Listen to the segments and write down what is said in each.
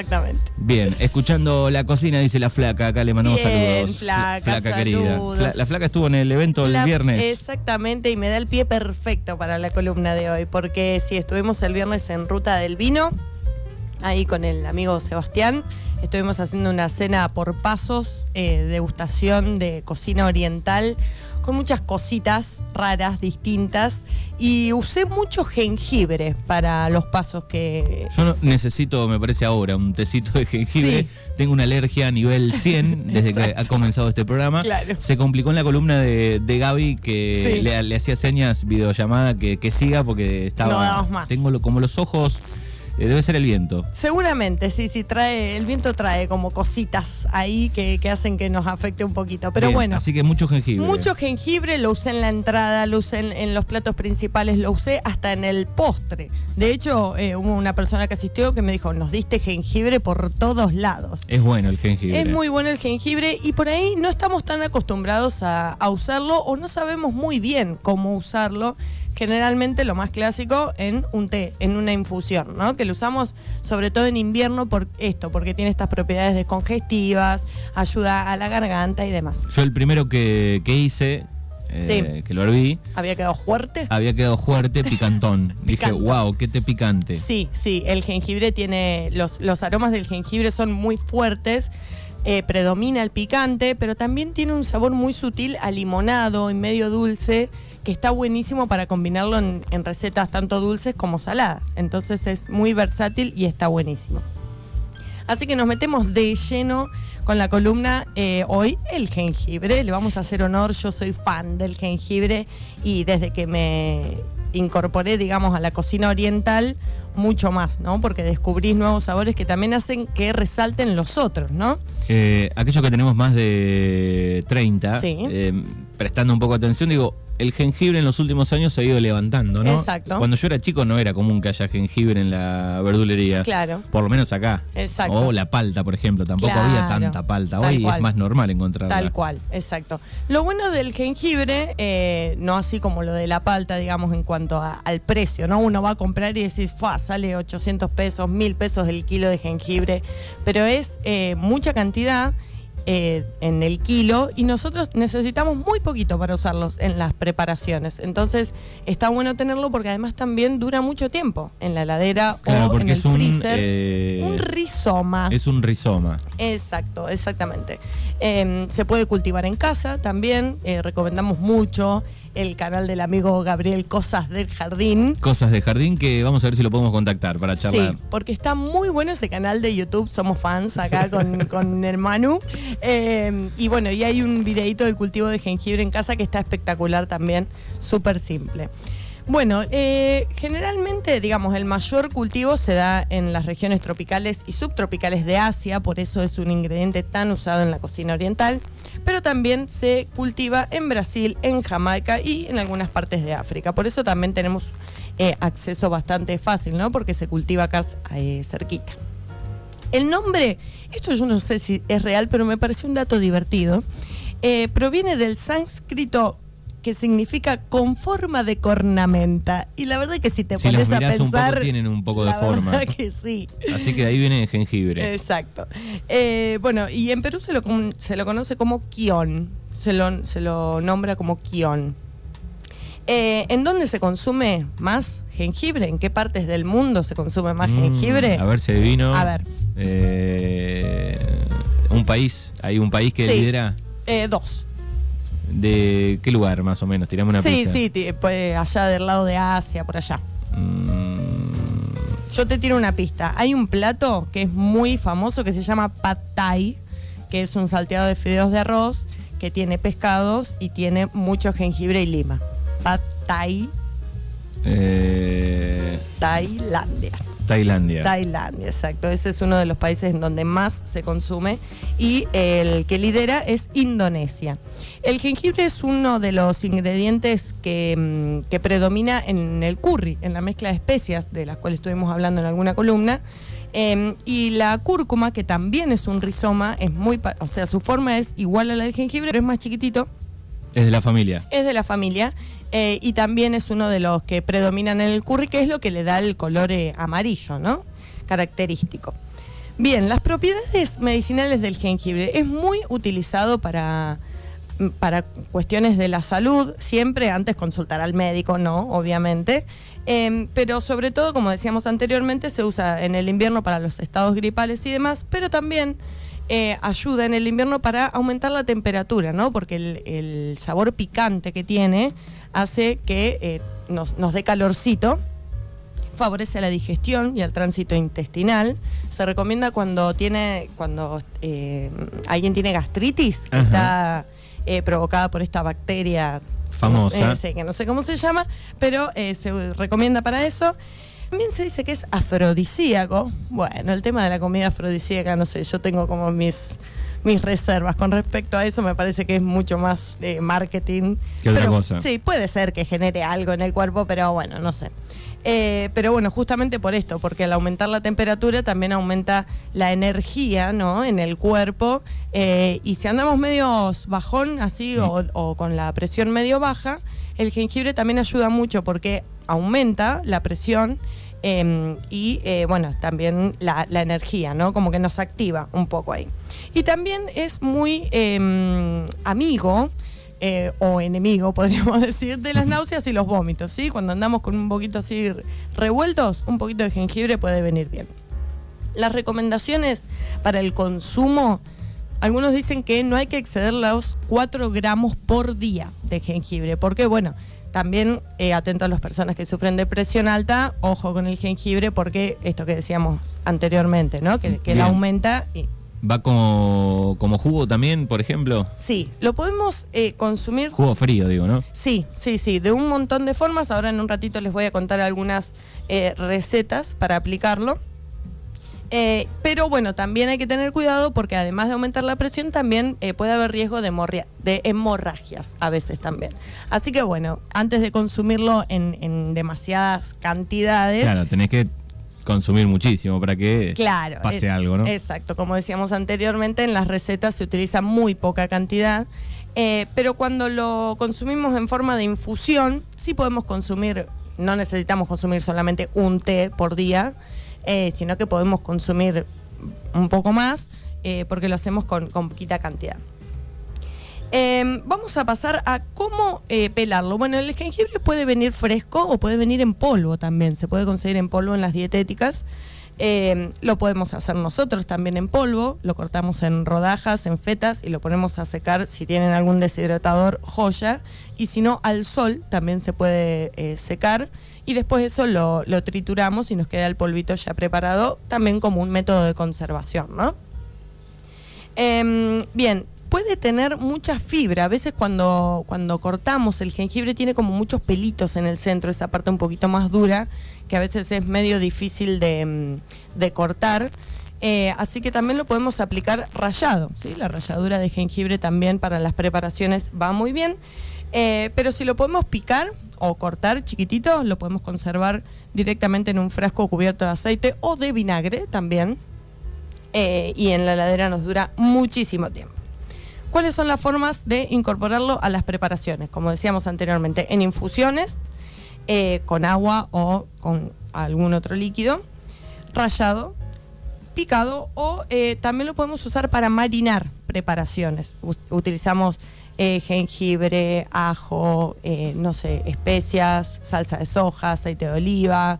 exactamente. Bien, escuchando la cocina, dice la flaca, acá le mandamos Bien, saludos. flaca, querida. saludos. Fla- la flaca estuvo en el evento el viernes. Exactamente, y me da el pie perfecto para la columna de hoy, porque sí, estuvimos el viernes en Ruta del Vino, ahí con el amigo Sebastián. Estuvimos haciendo una cena por pasos, eh, degustación de cocina oriental, con muchas cositas raras, distintas, y usé mucho jengibre para los pasos que... Yo no- necesito, me parece ahora, un tecito de jengibre. Sí. Tengo una alergia a nivel 100 desde que ha comenzado este programa. Claro. Se complicó en la columna de, de Gaby que Sí. le, le hacía señas videollamada que, que siga porque estaba. No más. Tengo lo- como los ojos. Eh, debe ser el viento. Seguramente, sí, sí, trae, el viento trae como cositas ahí que, que hacen que nos afecte un poquito. Pero Bien, bueno. Así que mucho jengibre. Mucho jengibre lo usé en la entrada, lo usé en, en los platos principales, lo usé hasta en el postre. De hecho, eh, hubo una persona que asistió que me dijo, nos diste jengibre por todos lados. Es bueno el jengibre. Es muy bueno el jengibre y por ahí no estamos tan acostumbrados a, a usarlo o no sabemos muy bien cómo usarlo. Generalmente lo más clásico en un té, en una infusión, ¿no? Que lo usamos sobre todo en invierno por esto, porque tiene estas propiedades descongestivas, ayuda a la garganta y demás. Yo el primero que, que hice, eh, Sí. que lo herví, ¿Había quedado fuerte? había quedado fuerte, picantón. Dije, wow, qué té picante. Sí, sí, el jengibre tiene, los, los aromas del jengibre son muy fuertes, eh, predomina el picante, pero también tiene un sabor muy sutil a limonado y medio dulce, que está buenísimo para combinarlo en, en recetas tanto dulces como saladas. Entonces es muy versátil y está buenísimo. Así que nos metemos de lleno con la columna eh, hoy, el jengibre. Le vamos a hacer honor, yo soy fan del jengibre y desde que me incorporé, digamos, a la cocina oriental, mucho más, ¿no? Porque descubrís nuevos sabores que también hacen que resalten los otros, ¿no? Eh, aquellos que tenemos más de 30, Sí. eh, prestando un poco atención, digo, el jengibre en los últimos años se ha ido levantando, ¿no? Exacto. Cuando yo era chico no era común que haya jengibre en la verdulería. Claro. Por lo menos acá. Exacto. O la palta, por ejemplo. Tampoco Claro. había tanta palta. Tal Hoy cual. es más normal encontrarla. Tal cual, exacto. Lo bueno del jengibre, eh, no así como lo de la palta, digamos, en cuanto a- al precio, ¿no? Uno va a comprar y decís, ¡fua! sale 800 pesos, 1000 pesos el kilo de jengibre, pero es eh, mucha cantidad. Eh, en el kilo y nosotros necesitamos muy poquito para usarlos en las preparaciones. Entonces está bueno tenerlo porque además también dura mucho tiempo en la heladera Claro, o en el es un, freezer. eh, un rizoma. Es un rizoma. Exacto, exactamente. Eh, se puede cultivar en casa también. eh, recomendamos mucho el canal del amigo Gabriel Cosas del Jardín. Cosas de jardín que vamos a ver si lo podemos contactar para charlar. Sí, porque está muy bueno ese canal de YouTube, somos fans acá con, con el Manu. Eh, y bueno, y hay un videito del cultivo de jengibre en casa que está espectacular también, súper simple. Bueno, eh, generalmente, digamos, el mayor cultivo se da en las regiones tropicales y subtropicales de Asia, por eso es un ingrediente tan usado en la cocina oriental, pero también se cultiva en Brasil, en Jamaica y en algunas partes de África. Por eso también tenemos eh, acceso bastante fácil, ¿no? Porque se cultiva acá eh, cerquita. El nombre, esto yo no sé si es real, pero me pareció un dato divertido, eh, proviene del sánscrito que significa con forma de cornamenta. Y la verdad que si te Si pones los a mirás un poco, pensar... tienen un poco de la forma. verdad que sí. Así que de ahí viene el jengibre. Exacto. Eh, bueno, y en Perú se lo, se lo conoce como quión. Se lo, se lo nombra como quión. Eh, ¿En dónde se consume más jengibre? ¿En qué partes del mundo se consume más Mm, jengibre? A ver si adivino. A ver. Eh, un país. Hay un país que Sí. lidera. Eh, dos. ¿De qué lugar más o menos? Tirame una Sí, pista. sí, pues allá del lado de Asia, por allá. Mm, Yo te tiro una pista. Hay un plato que es muy famoso que se llama pad thai, que es un salteado de fideos de arroz que tiene pescados y tiene mucho jengibre y lima. Pad thai, eh, Tailandia. Tailandia. Tailandia, exacto. Ese es uno de los países en donde más se consume y el que lidera es Indonesia. El jengibre es uno de los ingredientes que, mm, que predomina en el curry, en la mezcla de especias de las cuales estuvimos hablando en alguna columna. Eh, y la cúrcuma, que también es un rizoma, es muy, o sea, su forma es igual a la del jengibre, pero es más chiquitito. es de la familia. Es de la familia eh, y también es uno de los que predominan en el curry, que es lo que le da el color eh, amarillo, ¿no? Característico. Bien, las propiedades medicinales del jengibre es muy utilizado para, para cuestiones de la salud, siempre antes consultar al médico, ¿no? Obviamente. Em, pero sobre todo, como decíamos anteriormente, se usa en el invierno para los estados gripales y demás, pero también eh, ayuda en el invierno para aumentar la temperatura, ¿no? Porque el, sabor picante que tiene hace que eh, nos, nos dé calorcito favorece la digestión y el tránsito intestinal. Se recomienda cuando tiene, cuando eh, alguien tiene gastritis, está eh, provocada por esta bacteria famosa, que no sé cómo se llama, pero eh, se recomienda para eso. También se dice que es afrodisíaco. Bueno, el tema de la comida afrodisíaca, no sé, yo tengo como mis mis reservas con respecto a eso. Me parece que es mucho más de marketing. Que otra cosa. Sí, puede ser que genere algo en el cuerpo, pero bueno, no sé. Eh, pero bueno, justamente por esto, porque al aumentar la temperatura también aumenta la energía ¿no? en el cuerpo. Eh, y si andamos medio bajón así o, con la presión medio baja, el jengibre también ayuda mucho porque aumenta la presión em, y eh, bueno, también la, la, energía, ¿no? Como que nos activa un poco ahí. Y también es muy em, amigo eh, o enemigo, podríamos decir, de las náuseas y los vómitos, ¿sí? Cuando andamos con un poquito así revueltos, un poquito de jengibre puede venir bien. Las recomendaciones para el consumo, algunos dicen que no hay que exceder los 4 gramos por día de jengibre, porque bueno, también eh, atento a las personas que sufren de presión alta, ojo con el jengibre, porque esto que decíamos anteriormente, ¿no? Que, que la aumenta y ¿Va como, como jugo también, por ejemplo? Sí, lo podemos eh, consumir. Jugo frío, digo, ¿no? Sí, sí, sí, de un montón de formas. Ahora en un ratito les voy a contar algunas eh, recetas para aplicarlo. Eh, pero bueno, también hay que tener cuidado porque además de aumentar la presión, también puede haber riesgo de, de, hemorragias a veces también. Así que bueno, antes de consumirlo en, en demasiadas cantidades. Claro, tenés que consumir muchísimo para que pase algo, ¿no? Exacto, como decíamos anteriormente, en las recetas se utiliza muy poca cantidad, eh, pero cuando lo consumimos en forma de infusión, sí podemos consumir, no necesitamos consumir solamente un té por día, eh, sino que podemos consumir un poco más, eh, porque lo hacemos con poquita cantidad. Em, vamos a pasar a cómo eh, pelarlo. Bueno, el jengibre puede venir fresco o puede venir en polvo también. Se puede conseguir en polvo en las dietéticas. Em, lo podemos hacer nosotros también en polvo, lo cortamos en rodajas, en fetas y lo ponemos a secar si tienen algún deshidratador joya y si no al sol también se puede eh, secar y después eso lo, lo, trituramos y nos queda el polvito ya preparado también como un método de conservación, ¿no? Em, bien, puede tener mucha fibra. A veces cuando, cuando cortamos el jengibre tiene como muchos pelitos en el centro, esa parte un poquito más dura, que a veces es medio difícil de, mm, cortar. Eh, así que también lo podemos aplicar rallado. ¿sí? La ralladura de jengibre también para las preparaciones va muy bien. Eh, pero si lo podemos picar o cortar chiquitito, lo podemos conservar directamente en un frasco cubierto de aceite o de vinagre también. Eh, y en la heladera nos dura muchísimo tiempo. ¿Cuáles son las formas de incorporarlo a las preparaciones? Como decíamos anteriormente, en infusiones, eh, con agua o con algún otro líquido, rallado, picado o eh, también lo podemos usar para marinar preparaciones. utilizamos eh, jengibre, ajo, no sé, especias, salsa de soja, aceite de oliva,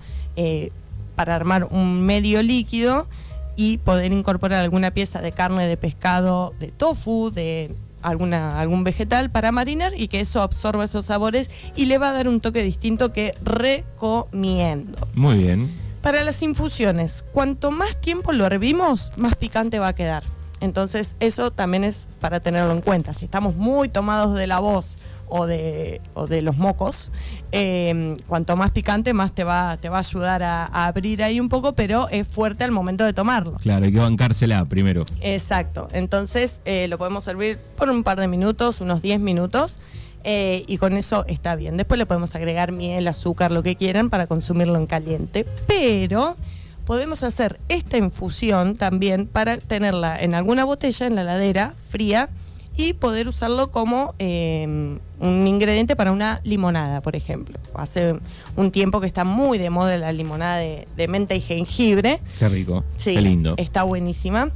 para armar un medio líquido y poder incorporar alguna pieza de carne de pescado, de tofu, de alguna, algún vegetal para marinar y que eso absorba esos sabores y le va a dar un toque distinto que recomiendo. Muy bien. Para las infusiones, cuanto más tiempo lo hervimos, más picante va a quedar. Entonces eso también es para tenerlo en cuenta. Si estamos muy tomados de la voz o de, o de los mocos, em, cuanto más picante, más te va, te va a ayudar a, abrir ahí un poco, pero es fuerte al momento de tomarlo. Claro, hay que bancársela primero. Exacto, entonces eh, lo podemos servir por un par de minutos, unos 10 minutos. Eh, y con eso está bien. Después le podemos agregar miel, azúcar, lo que quieran para consumirlo en caliente. Pero podemos hacer esta infusión también para tenerla en alguna botella en la ladera fría y poder usarlo como eh, un ingrediente para una limonada, por ejemplo. Hace un tiempo que está muy de moda la limonada de, de menta y jengibre. Qué rico. Sí, Qué lindo. Está buenísima.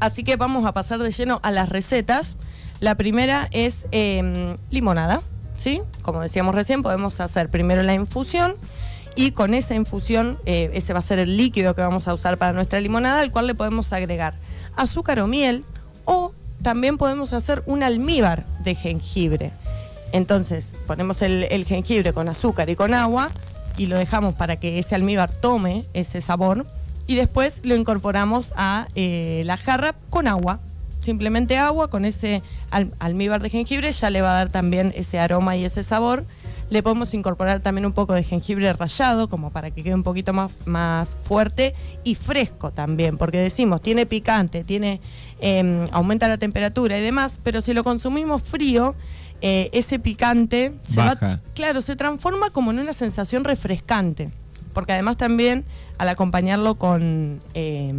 Así que vamos a pasar de lleno a las recetas. La primera es eh, limonada, ¿sí? Como decíamos recién, podemos hacer primero la infusión y con esa infusión, eh, ese va a ser el líquido que vamos a usar para nuestra limonada, al cual le podemos agregar azúcar o miel o también podemos hacer un almíbar de jengibre. Entonces, ponemos el, jengibre con azúcar y con agua y lo dejamos para que ese almíbar tome ese sabor y después lo incorporamos a eh, la jarra con agua. Simplemente agua con ese al- almíbar de jengibre ya le va a dar también ese aroma y ese sabor. Le podemos incorporar también un poco de jengibre rallado, como para que quede un poquito más, más fuerte y fresco también, porque decimos, tiene picante, tiene eh, aumenta la temperatura y demás, pero si lo consumimos frío, eh, ese picante se va, Baja. claro, se transforma como en una sensación refrescante, porque además también al acompañarlo con eh,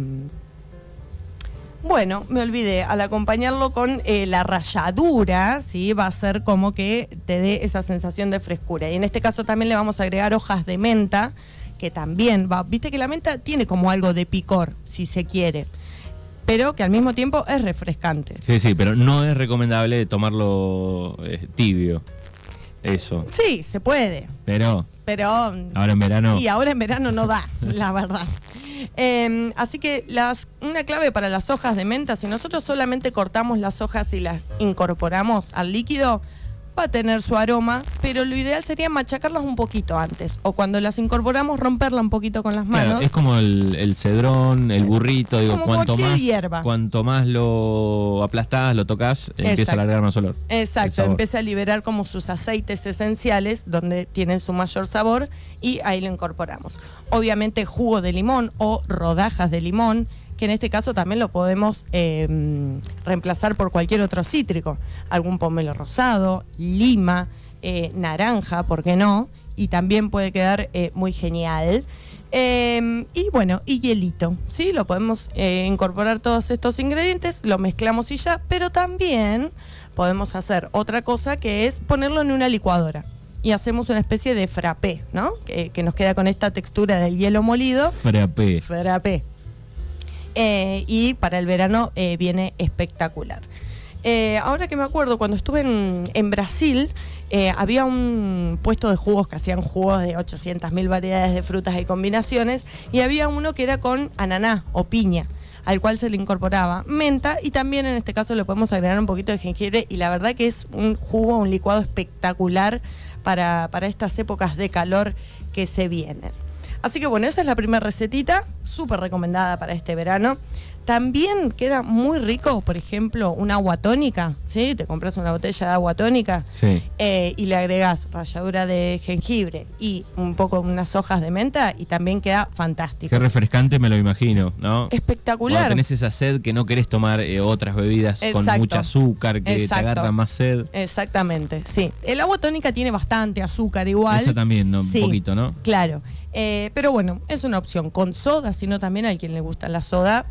bueno, me olvidé, al acompañarlo con eh, la ralladura, ¿sí? va a ser como que te dé esa sensación de frescura. Y en este caso también le vamos a agregar hojas de menta, que también va, viste que la menta tiene como algo de picor, si se quiere, pero que al mismo tiempo es refrescante. Sí, sí, pero no es recomendable tomarlo eh, tibio. Eso. Sí, se puede, Pero pero... ahora en verano. Y ahora en verano no da, la verdad. Eh, así que las, una clave para las hojas de menta, si nosotros solamente cortamos las hojas y las incorporamos al líquido, va a tener su aroma, pero lo ideal sería machacarlas un poquito antes. O cuando las incorporamos, romperla un poquito con las Claro, manos. es como el, el cedrón, el burrito, digo, Como cuanto más, hierba. cuanto más lo aplastás, lo tocas, empieza a largar más olor. Exacto, empieza a liberar como sus aceites esenciales donde tienen su mayor sabor y ahí lo incorporamos. Obviamente jugo de limón o rodajas de limón, que en este caso también lo podemos eh, reemplazar por cualquier otro cítrico, algún pomelo rosado, lima, eh, naranja, ¿por qué no? Y también puede quedar eh, muy genial. Eh, y bueno, y hielito, ¿sí? Lo podemos eh, incorporar todos estos ingredientes, lo mezclamos y ya, pero también podemos hacer otra cosa que es ponerlo en una licuadora. Y hacemos una especie de frappé, ¿no? Que, que nos queda con esta textura del hielo molido. Frappé. Frappé. Eh, y para el verano eh, viene espectacular. Eh, ahora que me acuerdo, cuando estuve en, Brasil, había un puesto de jugos que hacían jugos de 800.000 variedades de frutas y combinaciones, y había uno que era con ananá o piña al cual se le incorporaba menta y también en este caso le podemos agregar un poquito de jengibre y la verdad que es un jugo, un licuado espectacular para, para estas épocas de calor que se vienen. Así que bueno, esa es la primera recetita, súper recomendada para este verano. También queda muy rico, por ejemplo, una agua tónica, ¿sí? Te compras una botella de agua tónica Sí. eh, y le agregas ralladura de jengibre y un poco unas hojas de menta y también queda fantástico. Qué refrescante me lo imagino, ¿no? Espectacular. Cuando tenés esa sed que no querés tomar eh, otras bebidas con mucha azúcar, que Exacto. te agarra más sed. Exactamente, sí. El agua tónica tiene bastante azúcar igual. Eso también, ¿no? Sí, Un poquito, ¿no? Claro. Eh, pero bueno, es una opción con soda, sino también a quien le gusta la soda.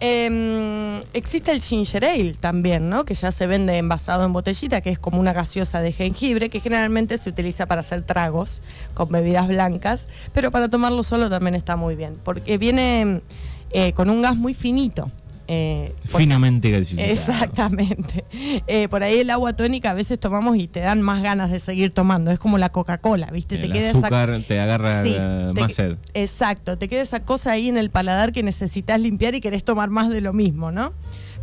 Eh, existe el ginger ale también, ¿no? Que ya se vende envasado en botellita, que es como una gaseosa de jengibre, que generalmente se utiliza para hacer tragos con bebidas blancas, pero para tomarlo solo también está muy bien, porque viene eh, con un gas muy finito. Eh, Finamente. Exactamente. Eh, por ahí el agua tónica a veces tomamos y te dan más ganas de seguir tomando. Es como la Coca-Cola, ¿viste? El queda esa- azúcar te agarra Sí, eh, te- más sed. Exacto, te queda esa cosa ahí en el paladar que necesitas limpiar y querés tomar más de lo mismo, ¿no?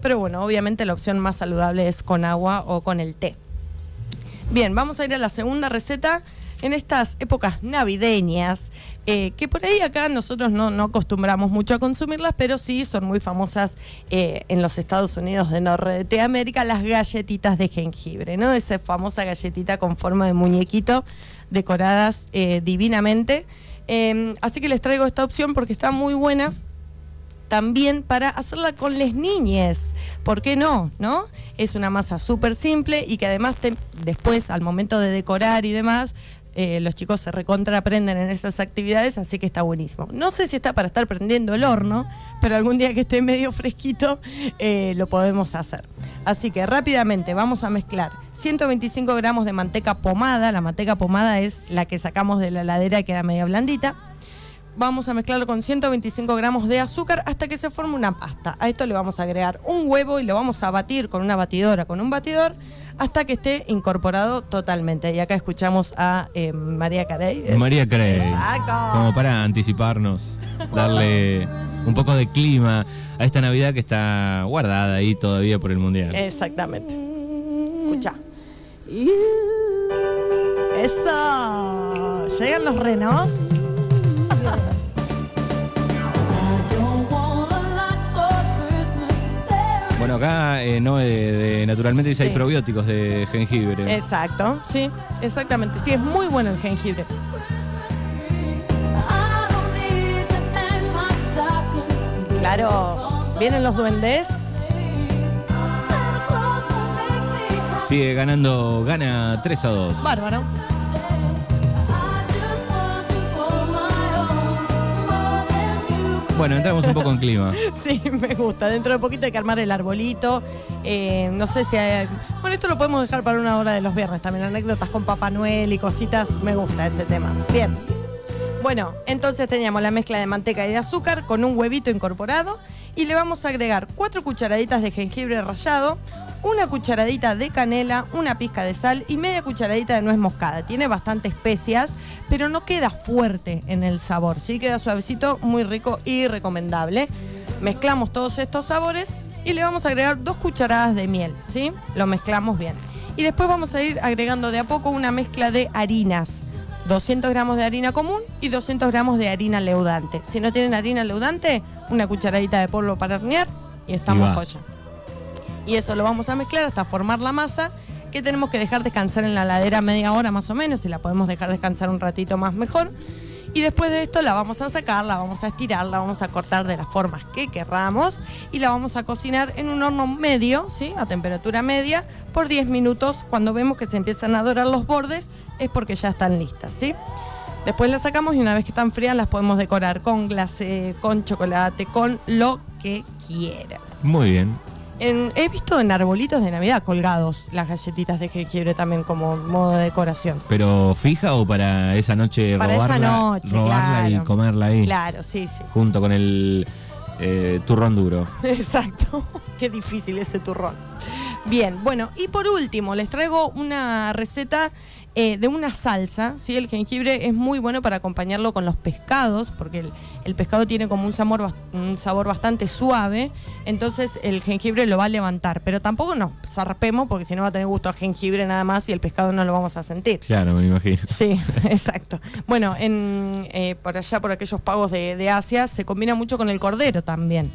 Pero bueno, obviamente la opción más saludable es con agua o con el té. Bien, vamos a ir a la segunda receta. En estas épocas navideñas, eh, que por ahí acá nosotros no, no acostumbramos mucho a consumirlas, pero sí son muy famosas eh, en los Estados Unidos de Norteamérica, las galletitas de jengibre, ¿no? Esa famosa galletita con forma de muñequito, decoradas eh, divinamente. Eh, así que les traigo esta opción porque está muy buena también para hacerla con les niñes. ¿Por qué no? ¿No? Es una masa súper simple y que además después, al momento de decorar y demás, eh, los chicos se recontra aprenden en esas actividades, así que está buenísimo. No sé si está para estar prendiendo el horno, pero algún día que esté medio fresquito eh, lo podemos hacer. Así que rápidamente vamos a mezclar 125 gramos de manteca pomada. La manteca pomada es la que sacamos de la heladera y queda media blandita. Vamos a mezclarlo con 125 gramos de azúcar hasta que se forme una pasta. A esto le vamos a agregar un huevo y lo vamos a batir con una batidora, con un batidor, hasta que esté incorporado totalmente. Y acá escuchamos a eh, María Carey. María Carey. Exacto. Como para anticiparnos, darle un poco de clima a esta Navidad que está guardada ahí todavía por el Mundial. Exactamente. Escucha. Eso. Llegan los renos. Acá eh, no de, de- naturalmente dice hay probióticos de jengibre. Exacto, sí, exactamente. Sí, es muy bueno el jengibre. Claro, vienen los duendes. Sigue ganando, gana 3 a 2. Bárbaro. Bueno, entramos un poco en clima. Sí, me gusta. Dentro de poquito hay que armar el arbolito. Eh, no sé si hay... Bueno, esto lo podemos dejar para una hora de los viernes también. Anécdotas con Papá Noel y cositas. Me gusta ese tema. Bien. Bueno, entonces teníamos la mezcla de manteca y de azúcar con un huevito incorporado y le vamos a agregar cuatro cucharaditas de jengibre rallado, una cucharadita de canela, una pizca de sal y media cucharadita de nuez moscada. Tiene bastante especias, pero no queda fuerte en el sabor, sí queda suavecito, muy rico y recomendable. Mezclamos todos estos sabores y le vamos a agregar dos cucharadas de miel, ¿sí? Lo mezclamos bien. Y después vamos a ir agregando de a poco una mezcla de harinas. 200 gramos de harina común y 200 gramos de harina leudante. Si no tienen harina leudante, una cucharadita de polvo para hornear y estamos joya. Y eso lo vamos a mezclar hasta formar la masa que tenemos que dejar descansar en la ladera media hora más o menos. Si la podemos dejar descansar un ratito más mejor. Y después de esto la vamos a sacar, la vamos a estirar, la vamos a cortar de las formas que querramos y la vamos a cocinar en un horno medio, ¿sí? A temperatura media por 10 minutos. Cuando vemos que se empiezan a dorar los bordes es porque ya están listas, ¿sí? Después las sacamos y una vez que están frías las podemos decorar con glacé, con chocolate, con lo que quieran. Muy bien. En- he visto en arbolitos de Navidad colgados las galletitas de jengibre también como modo de decoración. ¿Pero fija o para esa noche Para esa robarla, noche, robarla y claro. comerla ahí? Claro, sí, sí. Junto con el eh, turrón duro. Exacto. Qué difícil ese turrón. Bien, bueno, y por último, les traigo una receta eh, de una salsa. ¿sí? El jengibre es muy bueno para acompañarlo con los pescados, porque el, el pescado tiene como un sabor, un sabor bastante suave, entonces el jengibre lo va a levantar. Pero tampoco nos zarpemos, porque si no va a tener gusto a jengibre nada más y el pescado no lo vamos a sentir. Claro, me imagino. Sí, exacto. Bueno, en, eh, por allá, por aquellos pagos de, de Asia, se combina mucho con el cordero también.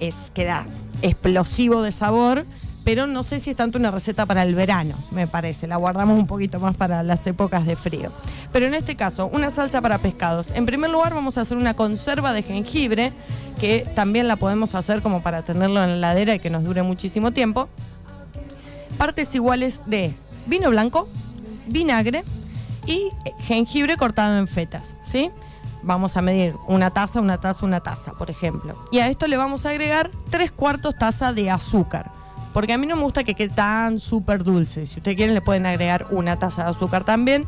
Es, queda explosivo de sabor, pero no sé si es tanto una receta para el verano, me parece. La guardamos un poquito más para las épocas de frío. Pero en este caso, una salsa para pescados. En primer lugar, vamos a hacer una conserva de jengibre, que también la podemos hacer como para tenerlo en la heladera y que nos dure muchísimo tiempo partes iguales de vino blanco, vinagre y jengibre cortado en fetas, ¿sí? Vamos a medir una taza, una taza, una taza, por ejemplo. Y a esto le vamos a agregar tres cuartos taza de azúcar. Porque a mí no me gusta que quede tan súper dulce. Si ustedes quieren le pueden agregar una taza de azúcar también.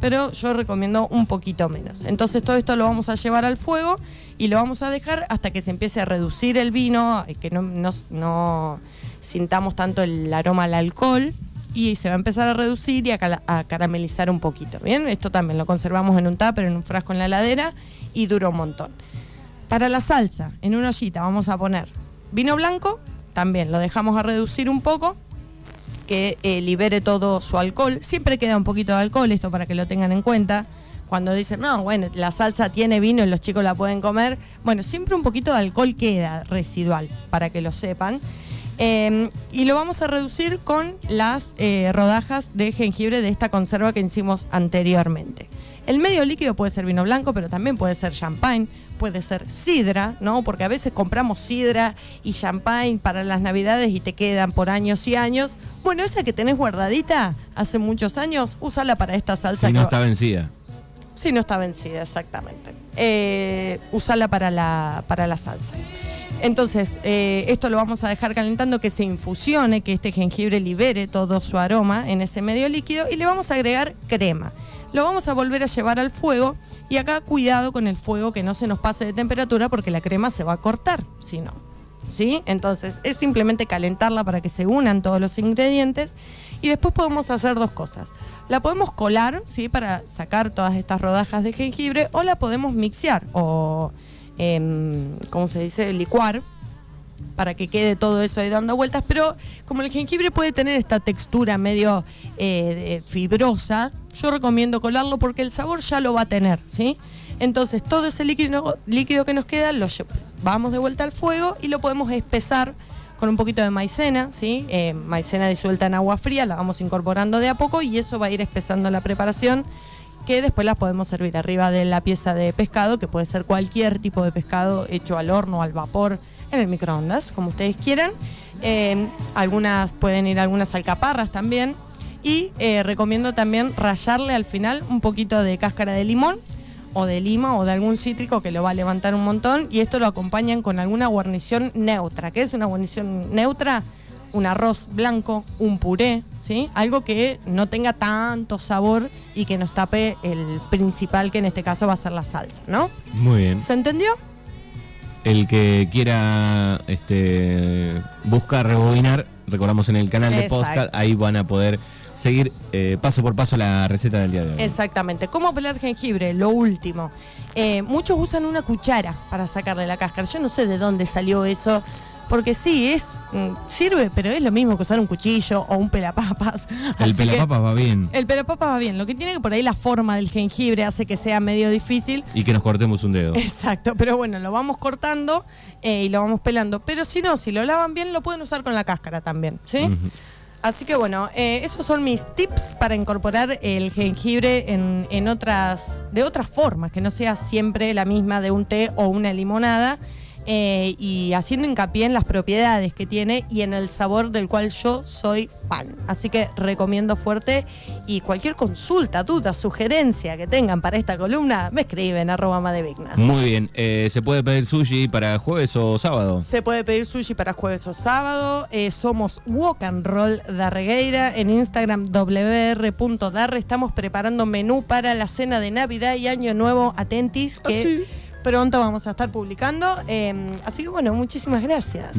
Pero yo recomiendo un poquito menos. Entonces todo esto lo vamos a llevar al fuego y lo vamos a dejar hasta que se empiece a reducir el vino, eh, que no, sintamos tanto el aroma al alcohol y se va a empezar a reducir y a caramelizar un poquito. Bien, esto también lo conservamos en un tupper, en un frasco en la heladera y dura un montón. Para la salsa, en una ollita vamos a poner vino blanco, también lo dejamos a reducir un poco, que eh, libere todo su alcohol. Siempre queda un poquito de alcohol, esto para que lo tengan en cuenta. Cuando dicen, no, bueno, la salsa tiene vino y los chicos la pueden comer. Bueno, siempre un poquito de alcohol queda residual, para que lo sepan. Eh, y lo vamos a reducir con las eh, rodajas de jengibre de esta conserva que hicimos anteriormente. El medio líquido puede ser vino blanco, pero también puede ser champagne, puede ser sidra, ¿no? Porque a veces compramos sidra y champagne para las navidades y te quedan por años y años. Bueno, esa que tenés guardadita hace muchos años, úsala para esta salsa. Si no está vencida. si no está vencida, exactamente. Eh, usala para la, para la salsa. Entonces, eh, esto lo vamos a dejar calentando, que se infusione, que este jengibre libere todo su aroma en ese medio líquido y le vamos a agregar crema. Lo vamos a volver a llevar al fuego y acá cuidado con el fuego que no se nos pase de temperatura porque la crema se va a cortar, si no. ¿Sí? Entonces, es simplemente calentarla para que se unan todos los ingredientes y después podemos hacer dos cosas. La podemos colar, ¿sí? Para sacar todas estas rodajas de jengibre o la podemos mixear o Em, ¿cómo se dice?, licuar para que quede todo eso ahí dando vueltas, pero como el jengibre puede tener esta textura medio eh, fibrosa, yo recomiendo colarlo porque el sabor ya lo va a tener, ¿sí? Entonces todo ese líquido, líquido que nos queda lo vamos de vuelta al fuego y lo podemos espesar con un poquito de maicena, ¿sí? Eh, maicena disuelta en agua fría, la vamos incorporando de a poco y eso va a ir espesando la preparación que después las podemos servir arriba de la pieza de pescado, que puede ser cualquier tipo de pescado hecho al horno, al vapor, en el microondas, como ustedes quieran. Eh, algunas pueden ir algunas alcaparras también. Y eh, recomiendo también rallarle al final un poquito de cáscara de limón o de lima o de algún cítrico que lo va a levantar un montón. Y esto lo acompañan con alguna guarnición neutra. ¿Qué es una guarnición neutra? Un arroz blanco, un puré, ¿sí? Algo que no tenga tanto sabor y que nos tape el principal, que en este caso va a ser la salsa, ¿no? Muy bien. ¿Se entendió? El que quiera este, buscar rebobinar, recordamos en el canal de podcast, ahí van a poder seguir eh, paso por paso la receta del día de hoy. Exactamente. ¿Cómo pelar jengibre? Lo último. Eh, muchos usan una cuchara para sacarle la cáscara. Yo no sé de dónde salió eso porque sí, es mm, sirve, pero es lo mismo que usar un cuchillo o un pelapapas. El pelapapas va bien. El pelapapas va bien. Lo que tiene que por ahí la forma del jengibre hace que sea medio difícil. Y que nos cortemos un dedo. Exacto, pero bueno, lo vamos cortando eh, y lo vamos pelando. Pero si no, si lo lavan bien, lo pueden usar con la cáscara también, ¿sí? Así que bueno, eh, esos son mis tips para incorporar el jengibre en, en, otras, de otras formas, que no sea siempre la misma de un té o una limonada. Eh, y haciendo hincapié en las propiedades que tiene y en el sabor del cual yo soy fan. Así que recomiendo fuerte y cualquier consulta, duda, sugerencia que tengan para esta columna, me escriben arroba madevigna. Muy bien, eh, ¿se puede pedir sushi para jueves o sábado? Se puede pedir sushi para jueves o sábado. Eh, somos Walk and Roll Darregueira en Instagram wr.darre. Estamos preparando menú para la cena de Navidad y Año Nuevo. Atentis que... Ah, pronto vamos a estar publicando. Em, así que bueno, muchísimas gracias.